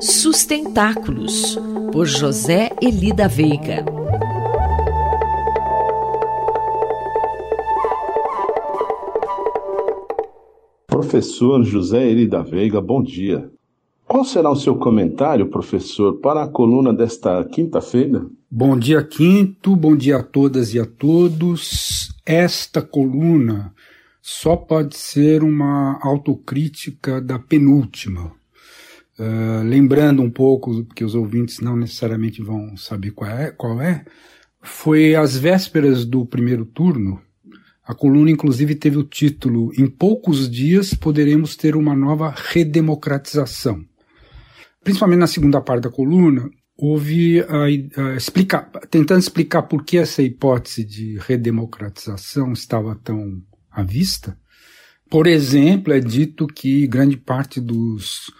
Sustentáculos, por José Elida Veiga. Professor José Elida Veiga, bom dia. Qual será o seu comentário, professor, para a coluna desta quinta-feira? Bom dia, Quinto, bom dia a todas e a todos. Esta coluna só pode ser uma autocrítica da penúltima. Uh, lembrando um pouco, que os ouvintes não necessariamente vão saber qual é, qual é, foi às vésperas do primeiro turno. A coluna, inclusive, teve o título Em poucos dias poderemos ter uma nova redemocratização. Principalmente na segunda parte da coluna, houve a, a explicar, tentando explicar por que essa hipótese de redemocratização estava tão à vista. Por exemplo, é dito que grande parte dos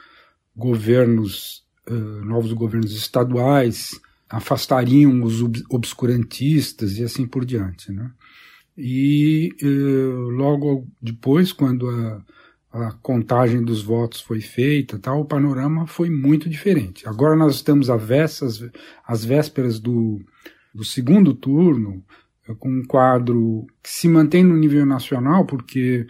governos, uh, novos governos estaduais, afastariam os obscurantistas e assim por diante. Né? E uh, logo depois, quando a, a, contagem dos votos foi feita, tal, o panorama foi muito diferente. Agora nós estamos às, às vésperas do, do segundo turno, com um quadro que se mantém no nível nacional, porque,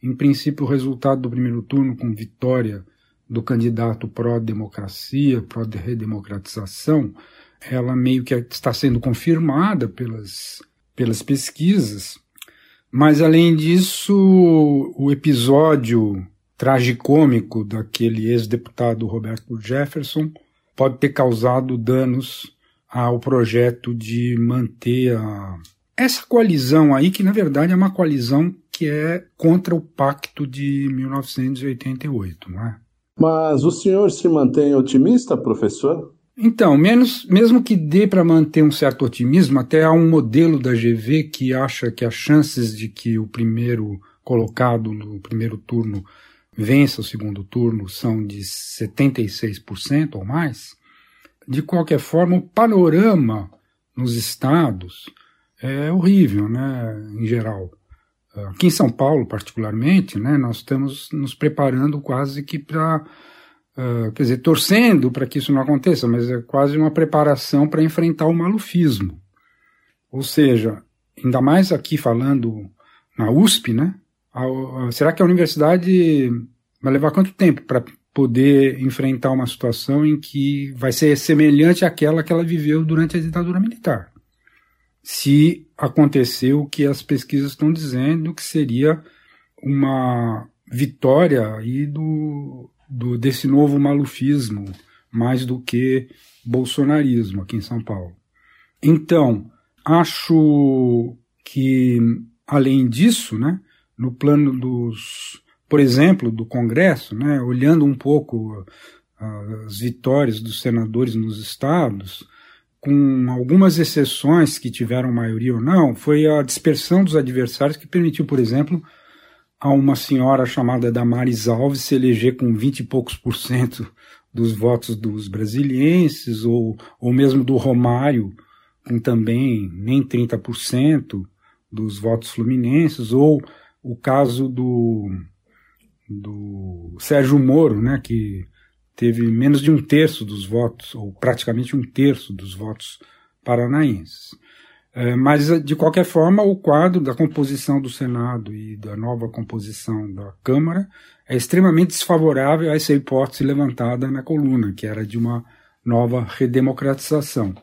em princípio, o resultado do primeiro turno, com vitória do candidato pró-democracia, pró-redemocratização, ela meio que está sendo confirmada pelas, pelas pesquisas. Mas, além disso, o episódio tragicômico daquele ex-deputado Roberto Jefferson pode ter causado danos ao projeto de manter a essa coalizão aí, que na verdade é uma coalizão que é contra o pacto de 1988, não é? Mas o senhor se mantém otimista, professor? Então, menos, mesmo que dê para manter um certo otimismo, até há um modelo da GV que acha que as chances de que o primeiro colocado no primeiro turno vença o segundo turno são de 76% ou mais. De qualquer forma, o panorama nos estados é horrível, né, em geral. Aqui em São Paulo, particularmente, né, nós estamos nos preparando quase que para, uh, quer dizer, torcendo para que isso não aconteça, mas é quase uma preparação para enfrentar o malufismo. Ou seja, ainda mais aqui falando na USP, né, a, a, será que a universidade vai levar quanto tempo para poder enfrentar uma situação em que vai ser semelhante àquela que ela viveu durante a ditadura militar? Se aconteceu o que as pesquisas estão dizendo, que seria uma vitória aí do, do, desse novo malufismo, mais do que bolsonarismo aqui em São Paulo. Então, acho que, além disso, né, no plano dos, por exemplo, do Congresso, né, olhando um pouco as vitórias dos senadores nos estados, com algumas exceções que tiveram maioria ou não, foi a dispersão dos adversários que permitiu, por exemplo, a uma senhora chamada Damares Alves se eleger com 20 e poucos por cento dos votos dos brasilienses, ou, ou mesmo do Romário, com também nem 30% dos votos fluminenses, ou o caso do, do Sérgio Moro, né, que teve menos de um terço dos votos, ou praticamente um terço dos votos paranaenses. É, mas, de qualquer forma, o quadro da composição do Senado e da nova composição da Câmara é extremamente desfavorável a essa hipótese levantada na coluna, que era de uma nova redemocratização.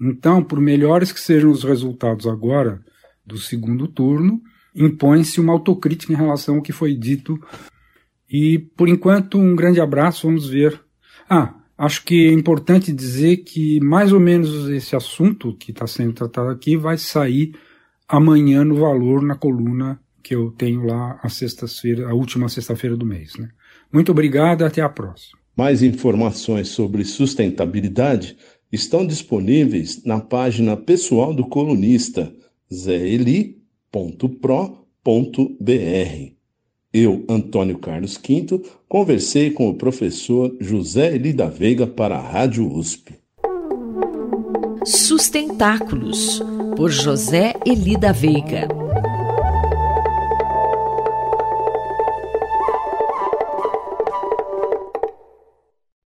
Então, por melhores que sejam os resultados agora do segundo turno, impõe-se uma autocrítica em relação ao que foi dito. E, por enquanto, um grande abraço. Vamos ver ah, acho que é importante dizer que mais ou menos esse assunto que está sendo tratado aqui vai sair amanhã no valor na coluna que eu tenho lá a sexta-feira, a última sexta-feira do mês. Né? Muito obrigado, até a próxima. Mais informações sobre sustentabilidade estão disponíveis na página pessoal do colunista zeli.pro.br. Eu, Antônio Carlos Quinto, conversei com o professor José Eli da Veiga para a Rádio USP. Sustentáculos, por José Eli da Veiga.